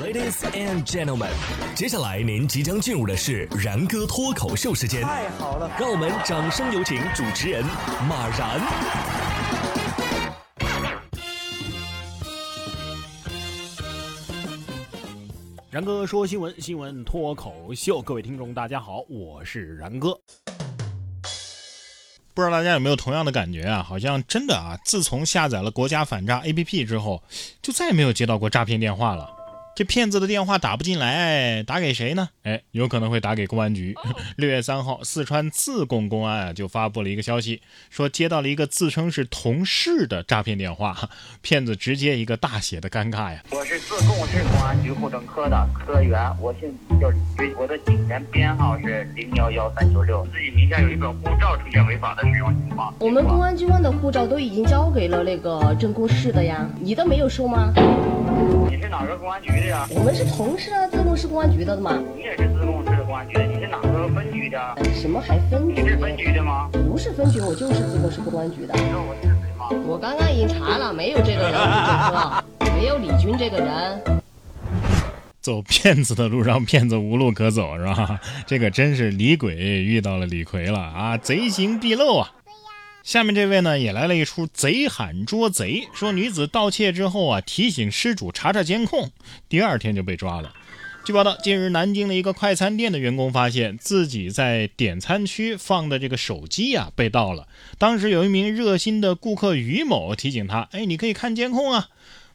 Ladies and gentlemen，接下来您即将进入的是然哥脱口秀时间。太好了，让我们掌声有请主持人马然。然哥说新闻，新闻脱口秀，各位听众大家好，我是然哥。不知道大家有没有同样的感觉啊？好像真的啊，自从下载了国家反诈 APP 之后，就再也没有接到过诈骗电话了。这骗子的电话打不进来，打给谁呢？哎，有可能会打给公安局。六月三号，四川自贡公安啊就发布了一个消息，说接到了一个自称是同事的诈骗电话，骗子直接一个大写的尴尬呀！我是自贡市公安局户政科的科员，我姓叫李军，我的警员编号是零幺幺三九六，自己名下有一本护照出现违法的使用情况。我们公安机关的护照都已经交给了那个政工市的呀，你的没有收吗？你是哪个公安局的呀？我们是同事啊，自贡市公安局的嘛。你也是自贡市公安局的，你是哪个分局的？什么还分局？你是分局的吗？不是分局，我就是自贡市公安局的。你知道我是谁吗？我刚刚已经查了，没有这个人，哥，没有李军这个人。走骗子的路上，骗子无路可走，是吧？这个真是李鬼遇到了李逵了啊！贼行必露啊！下面这位呢，也来了一出贼喊捉贼，说女子盗窃之后啊，提醒失主查查监控，第二天就被抓了。据报道，近日南京的一个快餐店的员工发现自己在点餐区放的这个手机啊被盗了。当时有一名热心的顾客于某提醒他：“哎，你可以看监控啊。”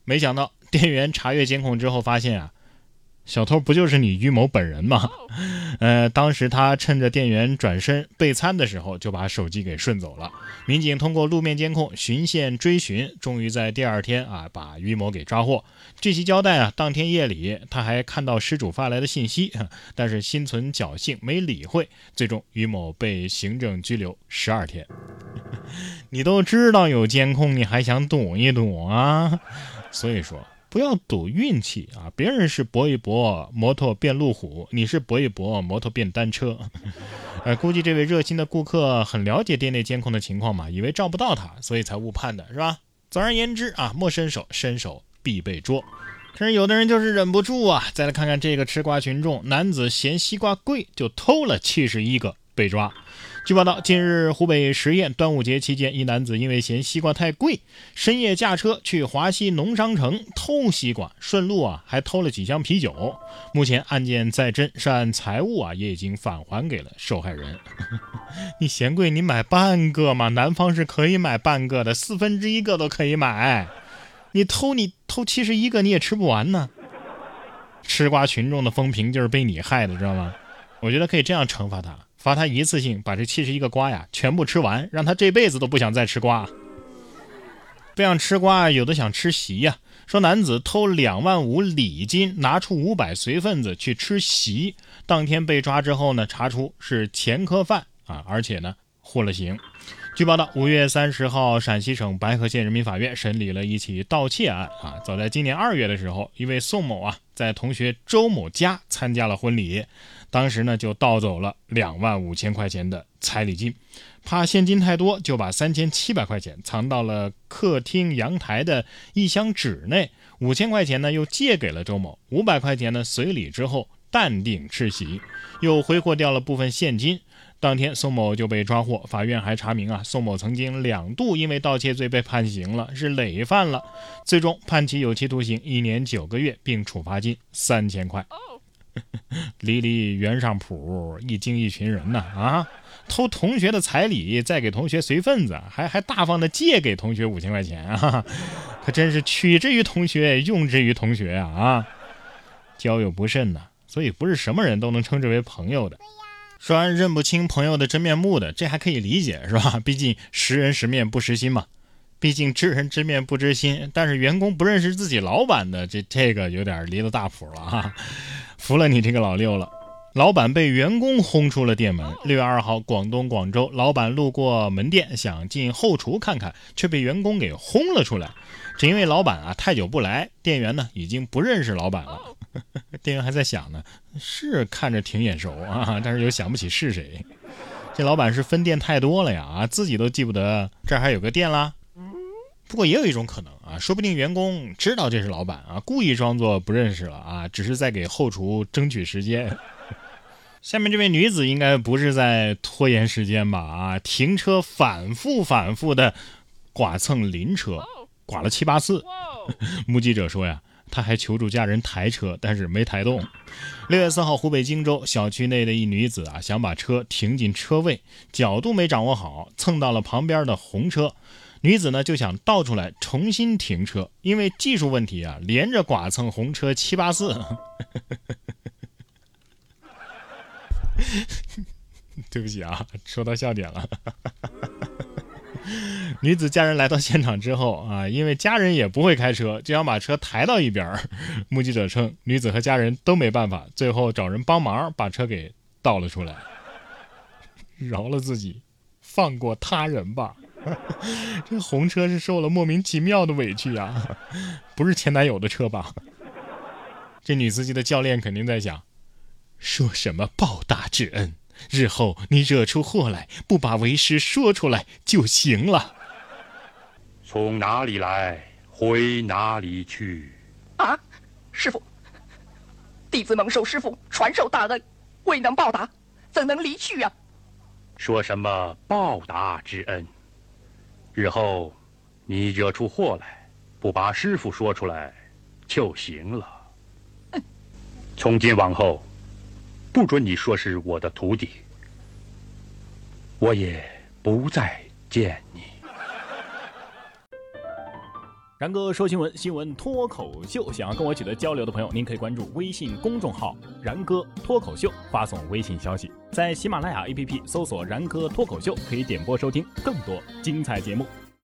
没想到店员查阅监控之后发现啊。小偷不就是你于某本人吗？呃，当时他趁着店员转身备餐的时候，就把手机给顺走了。民警通过路面监控循线追寻，终于在第二天啊把于某给抓获。据其交代啊，当天夜里他还看到失主发来的信息，但是心存侥幸没理会。最终，于某被行政拘留十二天。你都知道有监控，你还想躲一躲啊？所以说。不要赌运气啊！别人是搏一搏，摩托变路虎，你是搏一搏，摩托变单车。呃，估计这位热心的顾客很了解店内监控的情况嘛，以为照不到他，所以才误判的是吧？总而言之啊，莫伸手，伸手必被捉。可是有的人就是忍不住啊！再来看看这个吃瓜群众，男子嫌西瓜贵就偷了七十一个，被抓。据报道，近日湖北十堰端午节期间，一男子因为嫌西瓜太贵，深夜驾车去华西农商城偷西瓜，顺路啊还偷了几箱啤酒。目前案件在侦，涉案财物啊也已经返还给了受害人。你嫌贵，你买半个嘛？南方是可以买半个的，四分之一个都可以买。你偷你偷七十一个，你也吃不完呢。吃瓜群众的风评就是被你害的，知道吗？我觉得可以这样惩罚他。罚他一次性把这七十一个瓜呀全部吃完，让他这辈子都不想再吃瓜。不想吃瓜，有的想吃席呀。说男子偷两万五礼金，拿出五百随份子去吃席，当天被抓之后呢，查出是前科犯啊，而且呢获了刑。据报道，五月三十号，陕西省白河县人民法院审理了一起盗窃案啊。早在今年二月的时候，一位宋某啊在同学周某家参加了婚礼。当时呢，就盗走了两万五千块钱的彩礼金，怕现金太多，就把三千七百块钱藏到了客厅阳台的一箱纸内，五千块钱呢又借给了周某，五百块钱呢随礼之后淡定吃席，又挥霍掉了部分现金。当天宋某就被抓获，法院还查明啊，宋某曾经两度因为盗窃罪被判刑了，是累犯了，最终判其有期徒刑一年九个月，并处罚金三千块。离离原上谱，一惊一群人呐！啊，偷同学的彩礼，再给同学随份子，还还大方的借给同学五千块钱啊！可真是取之于同学，用之于同学啊！啊，交友不慎呐，所以不是什么人都能称之为朋友的。说完认不清朋友的真面目的，这还可以理解是吧？毕竟识人识面不识心嘛。毕竟知人知面不知心，但是员工不认识自己老板的，这这个有点离了大谱了哈。服了你这个老六了，老板被员工轰出了店门。六月二号，广东广州，老板路过门店，想进后厨看看，却被员工给轰了出来。只因为老板啊太久不来，店员呢已经不认识老板了。店员还在想呢，是看着挺眼熟啊，但是又想不起是谁。这老板是分店太多了呀，啊，自己都记不得这儿还有个店啦。不过也有一种可能啊，说不定员工知道这是老板啊，故意装作不认识了啊，只是在给后厨争取时间。下面这位女子应该不是在拖延时间吧？啊，停车反复反复的剐蹭邻车，剐了七八次。目击者说呀，他还求助家人抬车，但是没抬动。六月四号，湖北荆州小区内的一女子啊，想把车停进车位，角度没掌握好，蹭到了旁边的红车。女子呢就想倒出来重新停车，因为技术问题啊，连着剐蹭红车七八次。对不起啊，说到笑点了。女子家人来到现场之后啊，因为家人也不会开车，就想把车抬到一边目击者称，女子和家人都没办法，最后找人帮忙把车给倒了出来。饶了自己，放过他人吧。这红车是受了莫名其妙的委屈啊，不是前男友的车吧？这女司机的教练肯定在想。说什么报答之恩？日后你惹出祸来，不把为师说出来就行了。从哪里来，回哪里去？啊，师傅，弟子蒙受师傅传授大恩，未能报答，怎能离去啊？说什么报答之恩？日后你惹出祸来，不把师傅说出来就行了。从今往后。不准你说是我的徒弟，我也不再见你。然哥说新闻，新闻脱口秀。想要跟我取得交流的朋友，您可以关注微信公众号“然哥脱口秀”，发送微信消息，在喜马拉雅 APP 搜索“然哥脱口秀”，可以点播收听更多精彩节目。